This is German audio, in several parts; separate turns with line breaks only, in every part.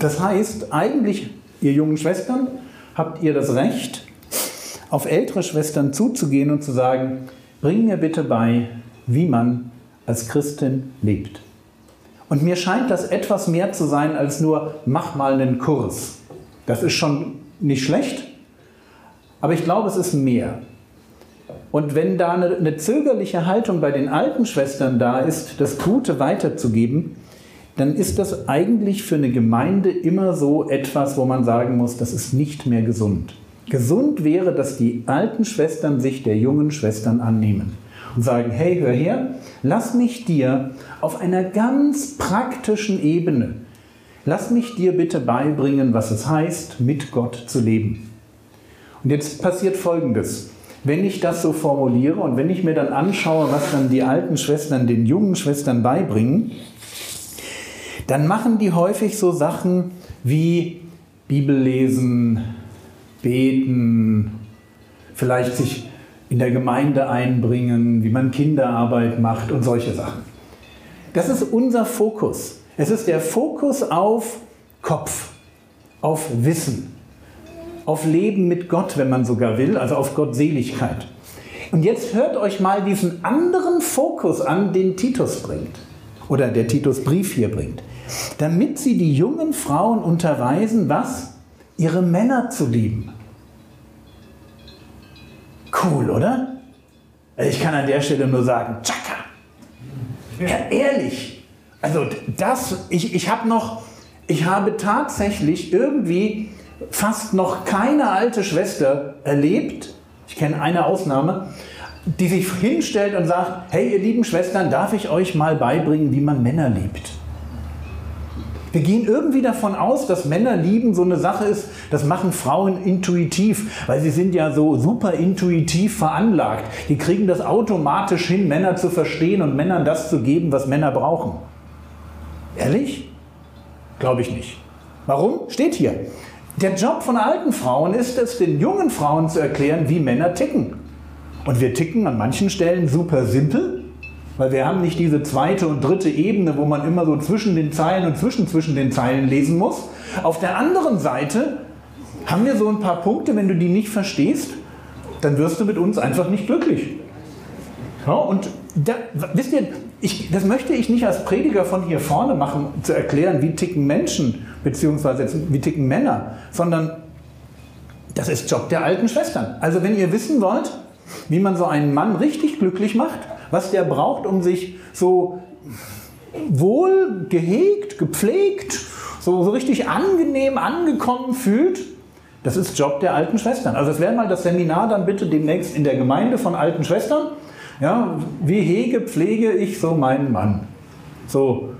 Das heißt, eigentlich, ihr jungen Schwestern, habt ihr das Recht, auf ältere Schwestern zuzugehen und zu sagen, bring mir bitte bei, wie man als Christin lebt. Und mir scheint das etwas mehr zu sein als nur, mach mal einen Kurs. Das ist schon nicht schlecht, aber ich glaube, es ist mehr. Und wenn da eine, eine, zögerliche Haltung bei den alten Schwestern da ist, das Gute weiterzugeben, dann ist das eigentlich für eine Gemeinde immer so etwas, wo man sagen muss, das ist nicht mehr gesund. Gesund wäre, dass die alten Schwestern sich der jungen Schwestern annehmen und sagen, hey, hör her, lass mich dir auf einer ganz praktischen Ebene, lass mich dir bitte beibringen, was es heißt, mit Gott zu leben. Und jetzt passiert Folgendes. Wenn ich das so formuliere und wenn ich mir dann anschaue, was dann die alten Schwestern den jungen Schwestern beibringen, dann machen die häufig so Sachen wie Bibel lesen, beten, vielleicht sich in der Gemeinde einbringen, wie man Kinderarbeit macht und solche Sachen. Das ist unser Fokus. Es ist der Fokus auf Kopf, auf Wissen, auf Leben mit Gott, wenn man sogar will, also auf Gottseligkeit. Und jetzt hört euch mal diesen anderen Fokus an, den Titus bringt oder der Titus Brief hier bringt damit sie die jungen Frauen unterweisen, was? Ihre Männer zu lieben. Cool, oder? Ich kann an der Stelle nur sagen, tschakka. Ja, ehrlich. Also das, ich, ich habe noch, ich habe tatsächlich irgendwie fast noch keine alte Schwester erlebt, ich kenne eine Ausnahme, die sich hinstellt und sagt, hey ihr lieben Schwestern, darf ich euch mal beibringen, wie man Männer liebt? Wir gehen irgendwie davon aus, dass Männer lieben so eine Sache ist, das machen Frauen intuitiv, weil sie sind ja so super intuitiv veranlagt. Die kriegen das automatisch hin, Männer zu verstehen und Männern das zu geben, was Männer brauchen. Ehrlich? Glaube ich nicht. Warum? Steht hier. Der Job von alten Frauen ist es, den jungen Frauen zu erklären, wie Männer ticken. Und wir ticken an manchen Stellen super simpel weil wir haben nicht diese zweite und dritte Ebene, wo man immer so zwischen den Zeilen und zwischen zwischen den Zeilen lesen muss. Auf der anderen Seite haben wir so ein paar Punkte, wenn du die nicht verstehst, dann wirst du mit uns einfach nicht glücklich. Ja, und da, wisst ihr, ich, das möchte ich nicht als Prediger von hier vorne machen, zu erklären, wie ticken Menschen, beziehungsweise wie ticken Männer, sondern das ist Job der alten Schwestern. Also wenn ihr wissen wollt, wie man so einen Mann richtig glücklich macht, was der braucht, um sich so wohl gehegt, gepflegt, so, so richtig angenehm angekommen fühlt, das ist Job der alten Schwestern. Also es wäre mal das Seminar dann bitte demnächst in der Gemeinde von alten Schwestern. Ja, wie hege, pflege ich so meinen Mann? So,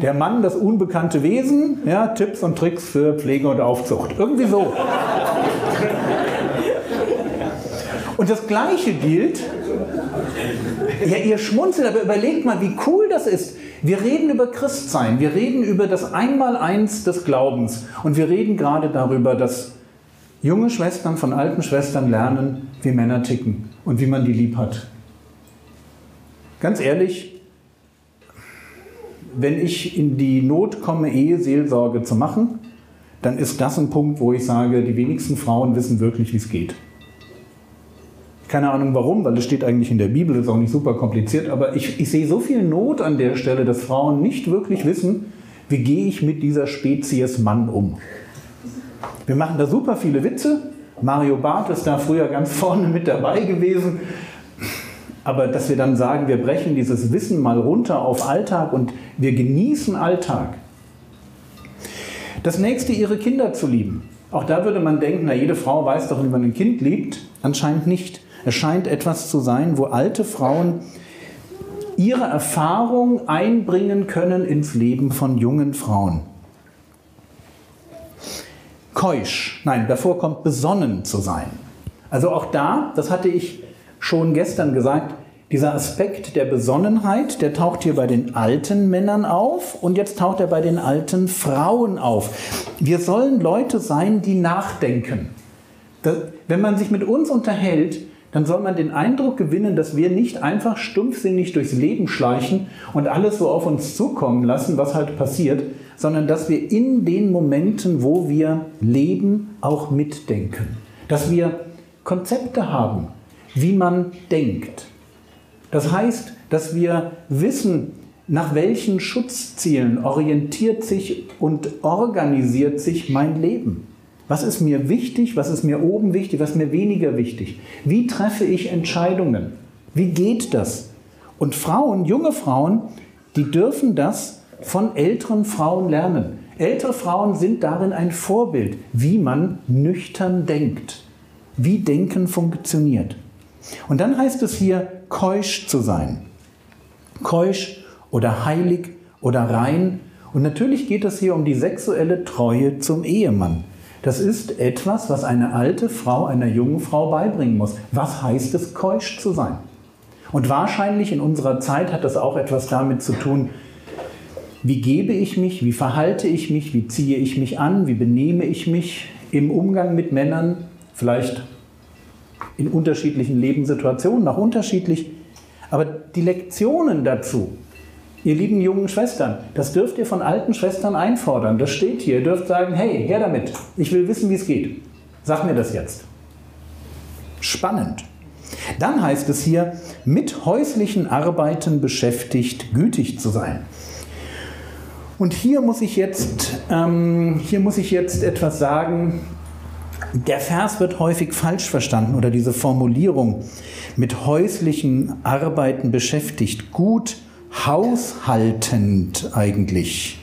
der Mann, das unbekannte Wesen, ja, Tipps und Tricks für Pflege und Aufzucht. Irgendwie so. Und das Gleiche gilt ja, ihr schmunzelt, aber überlegt mal, wie cool das ist. Wir reden über Christsein, wir reden über das Einmaleins des Glaubens und wir reden gerade darüber, dass junge Schwestern von alten Schwestern lernen, wie Männer ticken und wie man die lieb hat. Ganz ehrlich, wenn ich in die Not komme, Eheseelsorge zu machen, dann ist das ein Punkt, wo ich sage, die wenigsten Frauen wissen wirklich, wie es geht. Keine Ahnung warum, weil es steht eigentlich in der Bibel, ist auch nicht super kompliziert, aber ich, ich sehe so viel Not an der Stelle, dass Frauen nicht wirklich wissen, wie gehe ich mit dieser Spezies Mann um. Wir machen da super viele Witze. Mario Barth ist da früher ganz vorne mit dabei gewesen. Aber dass wir dann sagen, wir brechen dieses Wissen mal runter auf Alltag und wir genießen Alltag. Das nächste, ihre Kinder zu lieben. Auch da würde man denken, na, jede Frau weiß doch, wie man ein Kind liebt. Anscheinend nicht. Es scheint etwas zu sein, wo alte Frauen ihre Erfahrung einbringen können ins Leben von jungen Frauen. keusch. Nein, davor kommt besonnen zu sein. Also auch da, das hatte ich schon gestern gesagt, dieser Aspekt der Besonnenheit, der taucht hier bei den alten Männern auf und jetzt taucht er bei den alten Frauen auf. Wir sollen Leute sein, die nachdenken. wenn man sich mit uns unterhält, dann soll man den Eindruck gewinnen, dass wir nicht einfach stumpfsinnig durchs Leben schleichen und alles so auf uns zukommen lassen, was halt passiert, sondern dass wir in den Momenten, wo wir leben, auch mitdenken. Dass wir Konzepte haben, wie man denkt. Das heißt, dass wir wissen, nach welchen Schutzzielen orientiert sich und organisiert sich mein Leben. Was ist mir wichtig? Was ist mir oben wichtig? Was ist mir weniger wichtig? Wie treffe ich Entscheidungen? Wie geht das? Und Frauen, junge Frauen, die dürfen das von älteren Frauen lernen. Ältere Frauen sind darin ein Vorbild, wie man nüchtern denkt, wie Denken funktioniert. Und dann heißt es hier, keusch zu sein. Keusch oder heilig oder rein. Und natürlich geht es hier um die sexuelle Treue zum Ehemann. Das ist etwas, was eine alte Frau einer jungen Frau beibringen muss. Was heißt es, keusch zu sein? Und wahrscheinlich in unserer Zeit hat das auch etwas damit zu tun, wie gebe ich mich, wie verhalte ich mich, wie ziehe ich mich an, wie benehme ich mich im Umgang mit Männern, vielleicht in unterschiedlichen Lebenssituationen, auch unterschiedlich. Aber die Lektionen dazu, Ihr lieben jungen Schwestern, das dürft ihr von alten Schwestern einfordern. Das steht hier. Ihr dürft sagen, hey, her damit. Ich will wissen, wie es geht. Sag mir das jetzt. Spannend. Dann heißt es hier, mit häuslichen Arbeiten beschäftigt, gütig zu sein. Und hier muss ich jetzt, ähm, hier muss ich jetzt etwas sagen. Der Vers wird häufig falsch verstanden oder diese Formulierung mit häuslichen Arbeiten beschäftigt, gut haushaltend eigentlich.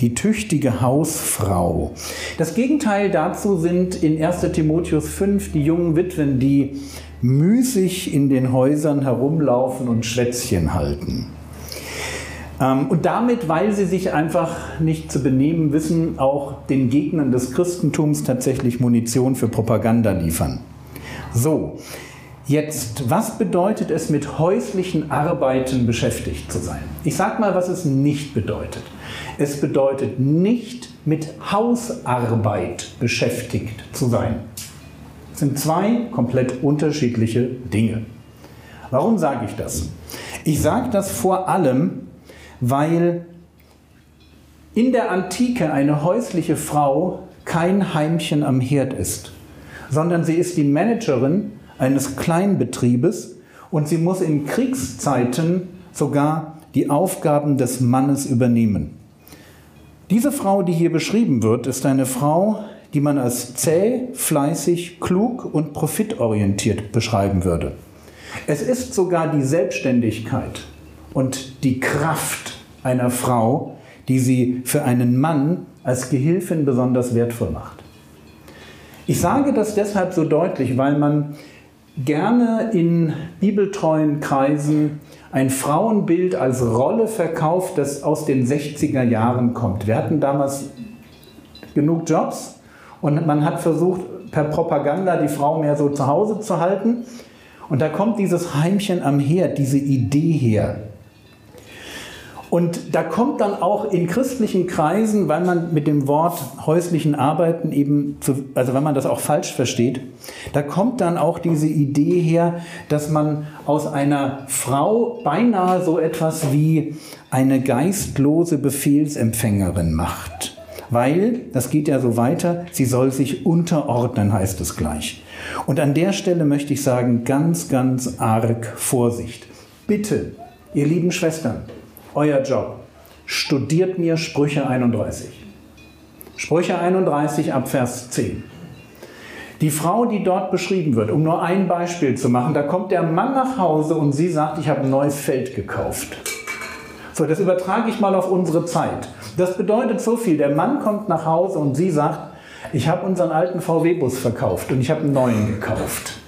Die tüchtige Hausfrau. Das Gegenteil dazu sind in 1 Timotheus 5 die jungen Witwen, die müßig in den Häusern herumlaufen und Schwätzchen halten. Ähm, und damit, weil sie sich einfach nicht zu benehmen wissen, auch den Gegnern des Christentums tatsächlich Munition für Propaganda liefern. So, Jetzt, was bedeutet es, mit häuslichen Arbeiten beschäftigt zu sein? Ich sage mal, was es nicht bedeutet. Es bedeutet nicht, mit Hausarbeit beschäftigt zu sein. Das sind zwei komplett unterschiedliche Dinge. Warum sage ich das? Ich sage das vor allem, weil in der Antike eine häusliche Frau kein Heimchen am Herd ist, sondern sie ist die Managerin eines Kleinbetriebes und sie muss in Kriegszeiten sogar die Aufgaben des Mannes übernehmen. Diese Frau, die hier beschrieben wird, ist eine Frau, die man als zäh, fleißig, klug und profitorientiert beschreiben würde. Es ist sogar die Selbstständigkeit und die Kraft einer Frau, die sie für einen Mann als Gehilfin besonders wertvoll macht. Ich sage das deshalb so deutlich, weil man gerne in bibeltreuen Kreisen ein Frauenbild als Rolle verkauft, das aus den 60er Jahren kommt. Wir hatten damals genug Jobs und man hat versucht, per Propaganda die Frau mehr so zu Hause zu halten. Und da kommt dieses Heimchen am Herd, diese Idee her. Und da kommt dann auch in christlichen Kreisen, weil man mit dem Wort häuslichen Arbeiten eben, zu, also wenn man das auch falsch versteht, da kommt dann auch diese Idee her, dass man aus einer Frau beinahe so etwas wie eine geistlose Befehlsempfängerin macht. Weil, das geht ja so weiter, sie soll sich unterordnen, heißt es gleich. Und an der Stelle möchte ich sagen, ganz, ganz arg Vorsicht. Bitte, ihr lieben Schwestern, euer Job. Studiert mir Sprüche 31. Sprüche 31 ab Vers 10. Die Frau, die dort beschrieben wird, um nur ein Beispiel zu machen, da kommt der Mann nach Hause und sie sagt, ich habe ein neues Feld gekauft. So, das übertrage ich mal auf unsere Zeit. Das bedeutet so viel. Der Mann kommt nach Hause und sie sagt, ich habe unseren alten VW-Bus verkauft und ich habe einen neuen gekauft.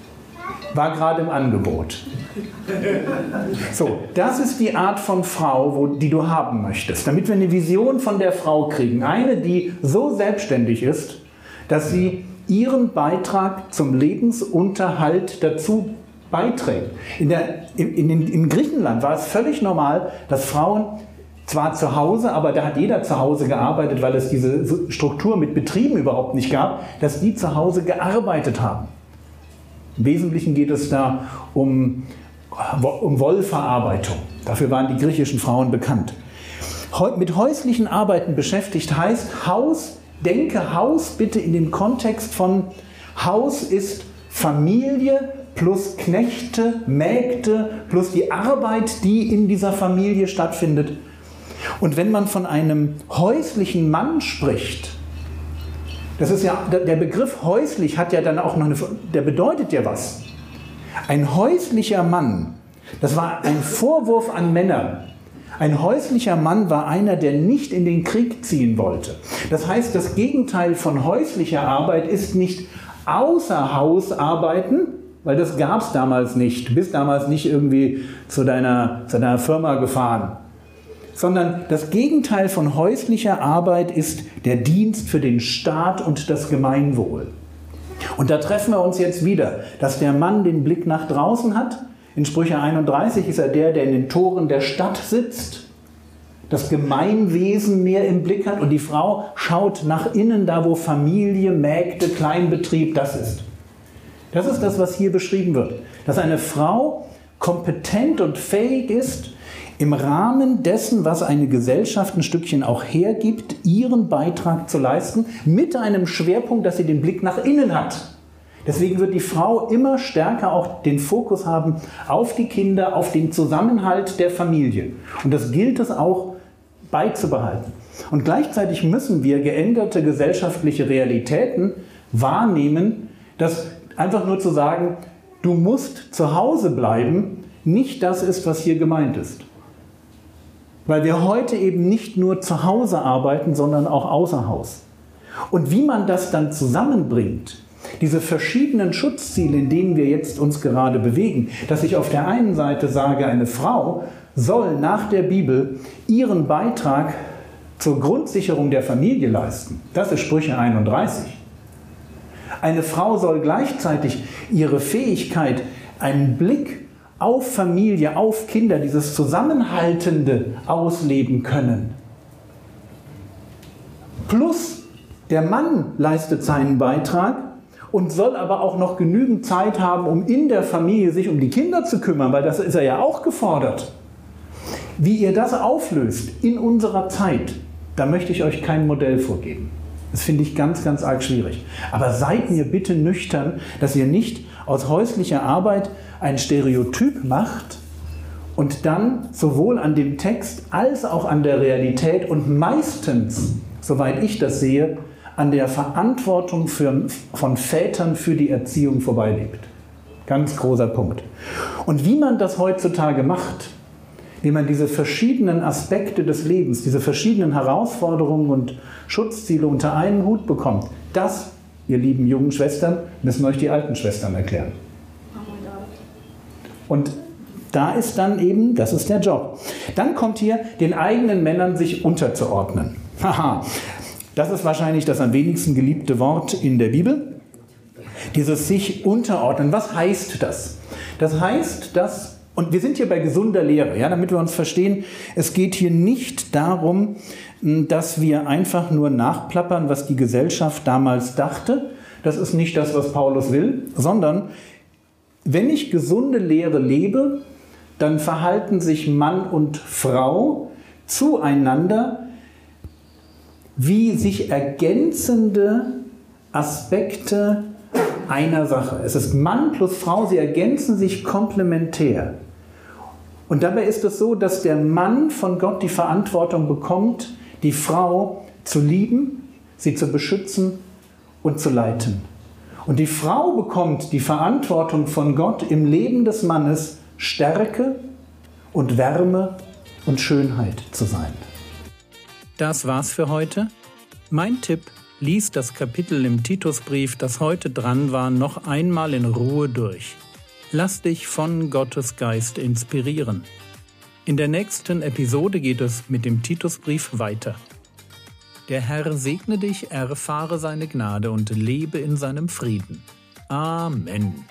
War gerade im Angebot. So, das ist die Art von Frau, wo, die du haben möchtest, damit wir eine Vision von der Frau kriegen. Eine, die so selbstständig ist, dass sie ihren Beitrag zum Lebensunterhalt dazu beiträgt. In, der, in, in, in Griechenland war es völlig normal, dass Frauen zwar zu Hause, aber da hat jeder zu Hause gearbeitet, weil es diese Struktur mit Betrieben überhaupt nicht gab, dass die zu Hause gearbeitet haben. Im Wesentlichen geht es da um, um Wollverarbeitung. Dafür waren die griechischen Frauen bekannt. Mit häuslichen Arbeiten beschäftigt heißt Haus, denke Haus bitte in dem Kontext von Haus ist Familie plus Knechte, Mägde plus die Arbeit, die in dieser Familie stattfindet und wenn man von einem häuslichen Mann spricht, das ist ja, der Begriff häuslich hat ja dann auch noch eine, der bedeutet ja was. Ein häuslicher Mann, das war ein Vorwurf an Männer. Ein häuslicher Mann war einer, der nicht in den Krieg ziehen wollte. Das heißt, das Gegenteil von häuslicher Arbeit ist nicht außer Haus arbeiten, weil das gab es damals nicht. Du bist damals nicht irgendwie zu deiner, zu deiner Firma gefahren sondern das Gegenteil von häuslicher Arbeit ist der Dienst für den Staat und das Gemeinwohl. Und da treffen wir uns jetzt wieder, dass der Mann den Blick nach draußen hat. In Sprüche 31 ist er der, der in den Toren der Stadt sitzt, das Gemeinwesen mehr im Blick hat und die Frau schaut nach innen, da wo Familie, Mägde, Kleinbetrieb das ist. Das ist das, was hier beschrieben wird. Dass eine Frau kompetent und fähig ist, im Rahmen dessen, was eine Gesellschaft ein Stückchen auch hergibt, ihren Beitrag zu leisten, mit einem Schwerpunkt, dass sie den Blick nach innen hat. Deswegen wird die Frau immer stärker auch den Fokus haben auf die Kinder, auf den Zusammenhalt der Familie. Und das gilt es auch beizubehalten. Und gleichzeitig müssen wir geänderte gesellschaftliche Realitäten wahrnehmen, dass einfach nur zu sagen, du musst zu Hause bleiben, nicht das ist, was hier gemeint ist. Weil wir heute eben nicht nur zu Hause arbeiten, sondern auch außer Haus. Und wie man das dann zusammenbringt, diese verschiedenen Schutzziele, in denen wir jetzt uns gerade bewegen, dass ich auf der einen Seite sage, eine Frau soll nach der Bibel ihren Beitrag zur Grundsicherung der Familie leisten. Das ist Sprüche 31. Eine Frau soll gleichzeitig ihre Fähigkeit, einen Blick auf Familie, auf Kinder, dieses Zusammenhaltende ausleben können. Plus der Mann leistet seinen Beitrag und soll aber auch noch genügend Zeit haben, um in der Familie sich um die Kinder zu kümmern, weil das ist er ja auch gefordert. Wie ihr das auflöst in unserer Zeit, da möchte ich euch kein Modell vorgeben. Das finde ich ganz, ganz arg schwierig. Aber seid mir bitte nüchtern, dass ihr nicht aus häuslicher Arbeit ein Stereotyp macht und dann sowohl an dem Text als auch an der Realität und meistens, soweit ich das sehe, an der Verantwortung für, von Vätern für die Erziehung vorbeilebt. Ganz großer Punkt. Und wie man das heutzutage macht, wie man diese verschiedenen Aspekte des Lebens, diese verschiedenen Herausforderungen und Schutzziele unter einen Hut bekommt, das, ihr lieben jungen Schwestern, müssen euch die alten Schwestern erklären. Und da ist dann eben, das ist der Job. Dann kommt hier, den eigenen Männern sich unterzuordnen. Haha, das ist wahrscheinlich das am wenigsten geliebte Wort in der Bibel. Dieses sich unterordnen. Was heißt das? Das heißt, dass, und wir sind hier bei gesunder Lehre, ja, damit wir uns verstehen, es geht hier nicht darum, dass wir einfach nur nachplappern, was die Gesellschaft damals dachte. Das ist nicht das, was Paulus will, sondern wenn ich gesunde Lehre lebe, dann verhalten sich Mann und Frau zueinander wie sich ergänzende Aspekte einer Sache. Es ist Mann plus Frau, sie ergänzen sich komplementär. Und dabei ist es so, dass der Mann von Gott die Verantwortung bekommt, die Frau zu lieben, sie zu beschützen und zu leiten. Und die Frau bekommt die Verantwortung von Gott im Leben des Mannes, Stärke und Wärme und Schönheit zu sein.
Das war's für heute. Mein Tipp, lies das Kapitel im Titusbrief, das heute dran war, noch einmal in Ruhe durch. Lass dich von Gottes Geist inspirieren. In der nächsten Episode geht es mit dem Titusbrief weiter. Der Herr segne dich, erfahre seine Gnade und lebe in seinem Frieden. Amen.